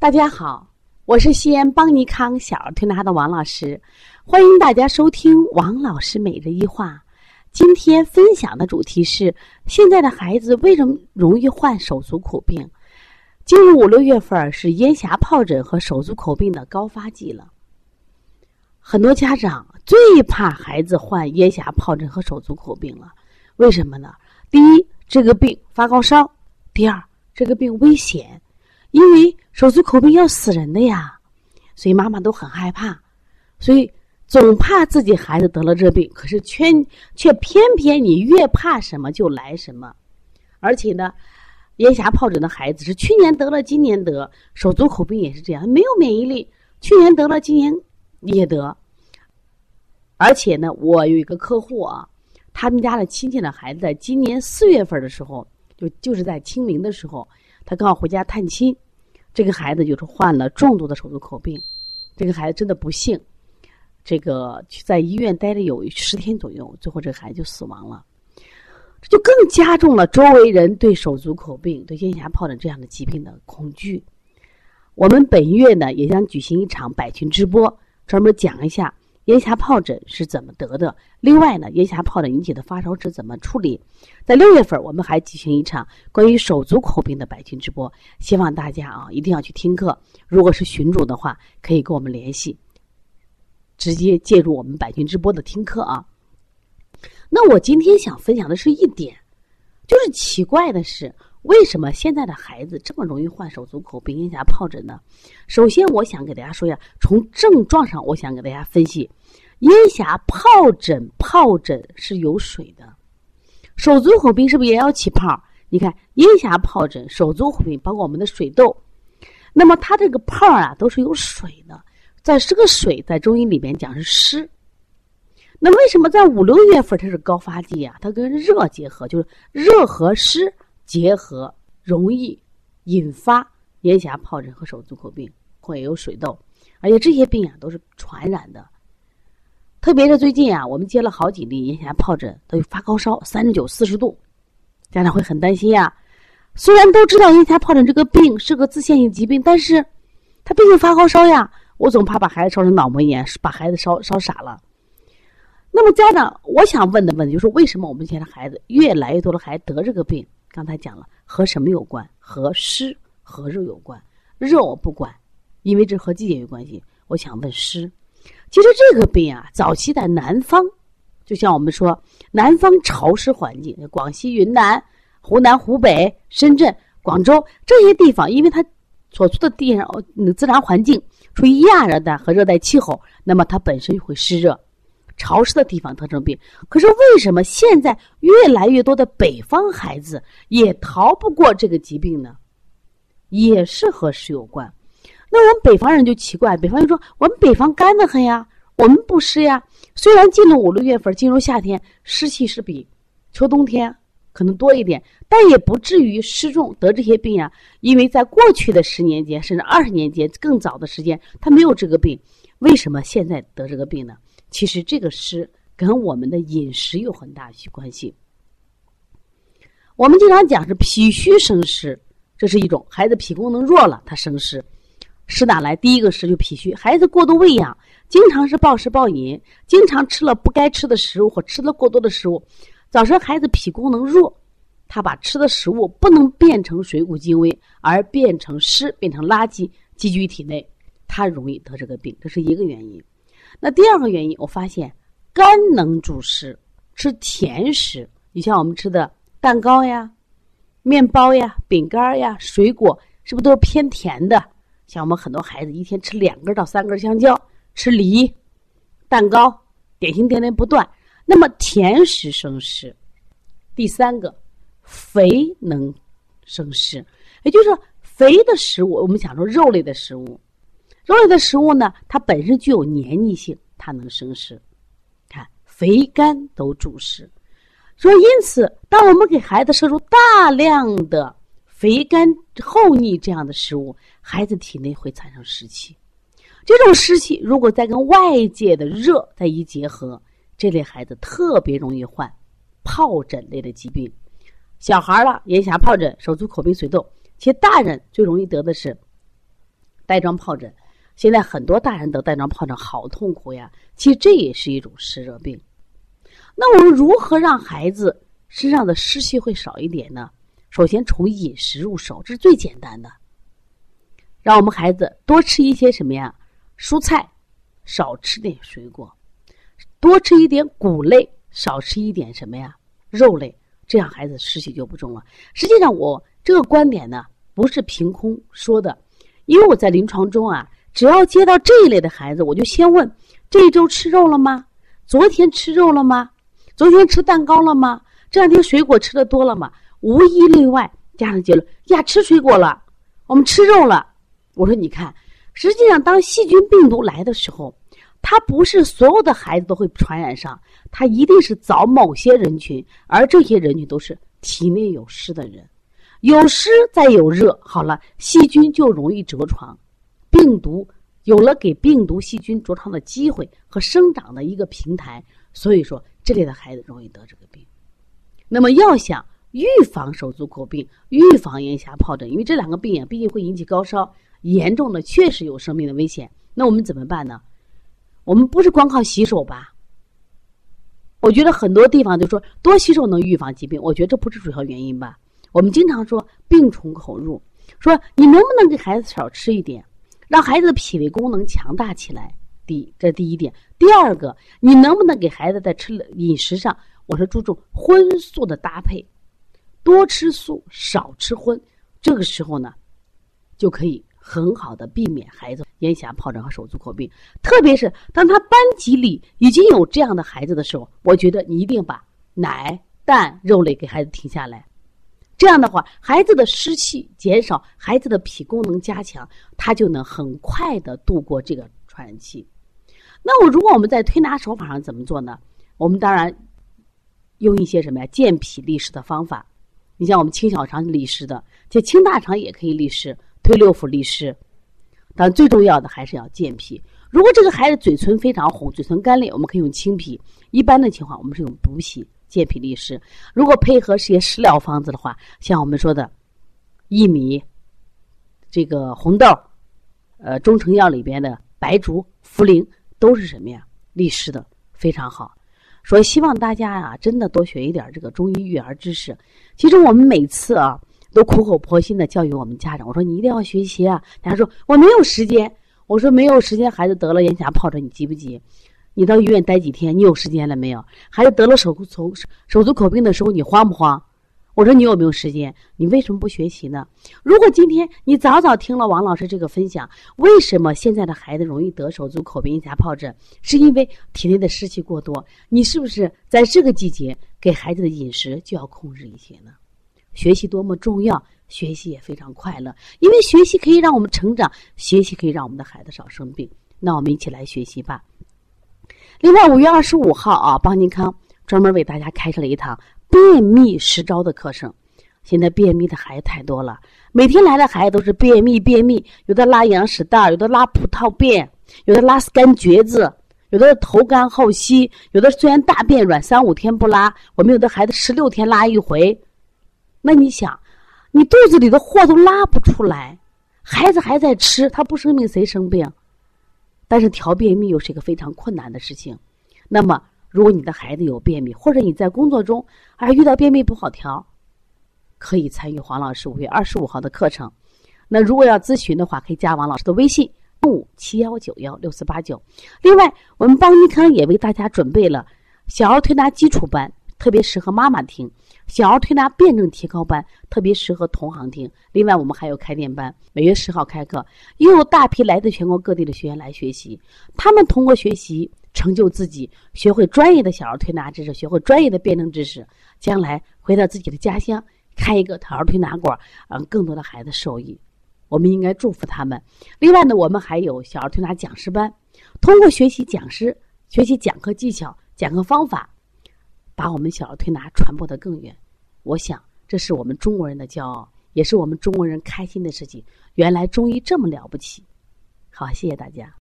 大家好，我是西安邦尼康小儿推拿的王老师，欢迎大家收听王老师每日一话。今天分享的主题是：现在的孩子为什么容易患手足口病？进入五六月份是咽峡疱疹和手足口病的高发季了。很多家长最怕孩子患咽峡疱疹和手足口病了，为什么呢？第一，这个病发高烧；第二，这个病危险。因为手足口病要死人的呀，所以妈妈都很害怕，所以总怕自己孩子得了这病。可是却却偏偏你越怕什么就来什么，而且呢，咽峡疱疹的孩子是去年得了，今年得；手足口病也是这样，没有免疫力，去年得了，今年也得。而且呢，我有一个客户啊，他们家的亲戚的孩子，在今年四月份的时候，就就是在清明的时候。他刚好回家探亲，这个孩子就是患了重度的手足口病，这个孩子真的不幸，这个在医院待了有十天左右，最后这个孩子就死亡了，这就更加重了周围人对手足口病、对咽峡疱疹这样的疾病的恐惧。我们本月呢也将举行一场百群直播，专门讲一下。咽峡疱疹是怎么得的？另外呢，咽峡疱疹引起的发烧是怎么处理？在六月份，我们还举行一场关于手足口病的百群直播，希望大家啊一定要去听课。如果是群主的话，可以跟我们联系，直接介入我们百群直播的听课啊。那我今天想分享的是一点，就是奇怪的是。为什么现在的孩子这么容易患手足口病、咽峡疱疹呢？首先，我想给大家说一下，从症状上，我想给大家分析，咽峡疱疹疱疹是有水的，手足口病是不是也要起泡？你看，咽峡疱疹、手足口病，包括我们的水痘，那么它这个泡啊都是有水的，在这个水在中医里面讲是湿。那为什么在五六月份它是高发季啊？它跟热结合，就是热和湿。结合容易引发咽峡疱疹和手足口病，会有水痘，而且这些病啊都是传染的。特别是最近啊，我们接了好几例咽峡疱疹，都有发高烧，三十九、四十度，家长会很担心呀。虽然都知道咽峡疱疹这个病是个自限性疾病，但是他毕竟发高烧呀，我总怕把孩子烧成脑膜炎，把孩子烧烧傻了。那么家长，我想问的问题就是：为什么我们现在孩子越来越多的孩子得这个病？刚才讲了和什么有关？和湿和热有关。热我不管，因为这和季节有关系。我想问湿。其实这个病啊，早期在南方，就像我们说南方潮湿环境，广西、云南、湖南、湖北、深圳、广州这些地方，因为它所处的地上自然环境处于亚热带和热带气候，那么它本身就会湿热。潮湿的地方得成病，可是为什么现在越来越多的北方孩子也逃不过这个疾病呢？也是和湿有关。那我们北方人就奇怪，北方人说我们北方干得很呀，我们不湿呀。虽然进入五六月份，进入夏天，湿气是比秋冬天可能多一点，但也不至于湿重得这些病呀。因为在过去的十年间，甚至二十年间更早的时间，他没有这个病，为什么现在得这个病呢？其实这个湿跟我们的饮食有很大关系。我们经常讲是脾虚生湿，这是一种孩子脾功能弱了，他生湿。湿哪来？第一个湿就脾虚，孩子过度喂养，经常是暴食暴饮，经常吃了不该吃的食物或吃了过多的食物，早晨孩子脾功能弱，他把吃的食物不能变成水谷精微，而变成湿，变成垃圾积聚于体内，他容易得这个病，这是一个原因。那第二个原因，我发现肝能主湿，吃甜食，你像我们吃的蛋糕呀、面包呀、饼干呀、水果，是不是都是偏甜的？像我们很多孩子一天吃两根到三根香蕉，吃梨、蛋糕、点心点点不断。那么甜食生湿。第三个，肥能生湿，也就是说，肥的食物，我们讲说肉类的食物。肉类的食物呢，它本身具有黏腻性，它能生湿。看肥甘都主湿，所以因此，当我们给孩子摄入大量的肥甘厚腻这样的食物，孩子体内会产生湿气。这种湿气如果再跟外界的热再一结合，这类孩子特别容易患疱疹类的疾病。小孩了，咽峡疱疹、手足口病、水痘，其实大人最容易得的是。带状疱疹。现在很多大人得带状疱疹，好痛苦呀！其实这也是一种湿热病。那我们如何让孩子身上的湿气会少一点呢？首先从饮食入手，这是最简单的。让我们孩子多吃一些什么呀？蔬菜，少吃点水果，多吃一点谷类，少吃一点什么呀？肉类，这样孩子湿气就不重了。实际上，我这个观点呢，不是凭空说的，因为我在临床中啊。只要接到这一类的孩子，我就先问：这一周吃肉了吗？昨天吃肉了吗？昨天吃蛋糕了吗？这两天水果吃的多了吗？无一例外，家长结论：呀，吃水果了，我们吃肉了。我说，你看，实际上当细菌病毒来的时候，它不是所有的孩子都会传染上，它一定是找某些人群，而这些人群都是体内有湿的人，有湿再有热，好了，细菌就容易着床。病毒有了给病毒细菌着床的机会和生长的一个平台，所以说这类的孩子容易得这个病。那么要想预防手足口病、预防咽峡疱疹，因为这两个病啊，毕竟会引起高烧，严重的确实有生命的危险。那我们怎么办呢？我们不是光靠洗手吧？我觉得很多地方就说多洗手能预防疾病，我觉得这不是主要原因吧？我们经常说病从口入，说你能不能给孩子少吃一点？让孩子的脾胃功能强大起来，第这第一点。第二个，你能不能给孩子在吃了饮食上，我是注重荤素的搭配，多吃素，少吃荤。这个时候呢，就可以很好的避免孩子咽峡疱疹和手足口病。特别是当他班级里已经有这样的孩子的时候，我觉得你一定把奶、蛋、肉类给孩子停下来。这样的话，孩子的湿气减少，孩子的脾功能加强，他就能很快的度过这个传染期。那我如果我们在推拿手法上怎么做呢？我们当然用一些什么呀？健脾利湿的方法。你像我们清小肠利湿的，且清大肠也可以利湿，推六腑利湿。但最重要的还是要健脾。如果这个孩子嘴唇非常红，嘴唇干裂，我们可以用清脾。一般的情况，我们是用补脾。健脾利湿，如果配合些食疗方子的话，像我们说的薏米、这个红豆、呃中成药里边的白术、茯苓，都是什么呀？利湿的，非常好。所以希望大家呀，真的多学一点这个中医育儿知识。其实我们每次啊，都苦口婆心的教育我们家长，我说你一定要学习啊。大家说我没有时间，我说没有时间，孩子得了咽峡疱疹，你急不急？你到医院待几天？你有时间了没有？孩子得了手足手足口病的时候，你慌不慌？我说你有没有时间？你为什么不学习呢？如果今天你早早听了王老师这个分享，为什么现在的孩子容易得手足口病、咽峡疱疹？是因为体内的湿气过多。你是不是在这个季节给孩子的饮食就要控制一些呢？学习多么重要，学习也非常快乐，因为学习可以让我们成长，学习可以让我们的孩子少生病。那我们一起来学习吧。另外，五月二十五号啊，邦尼康专门为大家开设了一堂便秘十招的课程。现在便秘的孩子太多了，每天来的孩子都是便秘，便秘，有的拉羊屎蛋，有的拉葡萄便，有的拉干橛子，有的头干后稀，有的虽然大便软，三五天不拉，我们有的孩子十六天拉一回。那你想，你肚子里的货都拉不出来，孩子还在吃，他不生病谁生病？但是调便秘又是一个非常困难的事情，那么如果你的孩子有便秘，或者你在工作中啊遇到便秘不好调，可以参与黄老师五月二十五号的课程。那如果要咨询的话，可以加王老师的微信五七幺九幺六四八九。另外，我们邦尼康也为大家准备了小儿推拿基础班。特别适合妈妈听，小儿推拿辩证提高班特别适合同行听。另外，我们还有开店班，每月十号开课，又有大批来自全国各地的学员来学习。他们通过学习成就自己，学会专业的小儿推拿知识，学会专业的辩证知识，将来回到自己的家乡开一个小儿推拿馆，让更多的孩子受益。我们应该祝福他们。另外呢，我们还有小儿推拿讲师班，通过学习讲师、学习讲课技巧、讲课方法。把我们小儿推拿传播的更远，我想这是我们中国人的骄傲，也是我们中国人开心的事情。原来中医这么了不起，好，谢谢大家。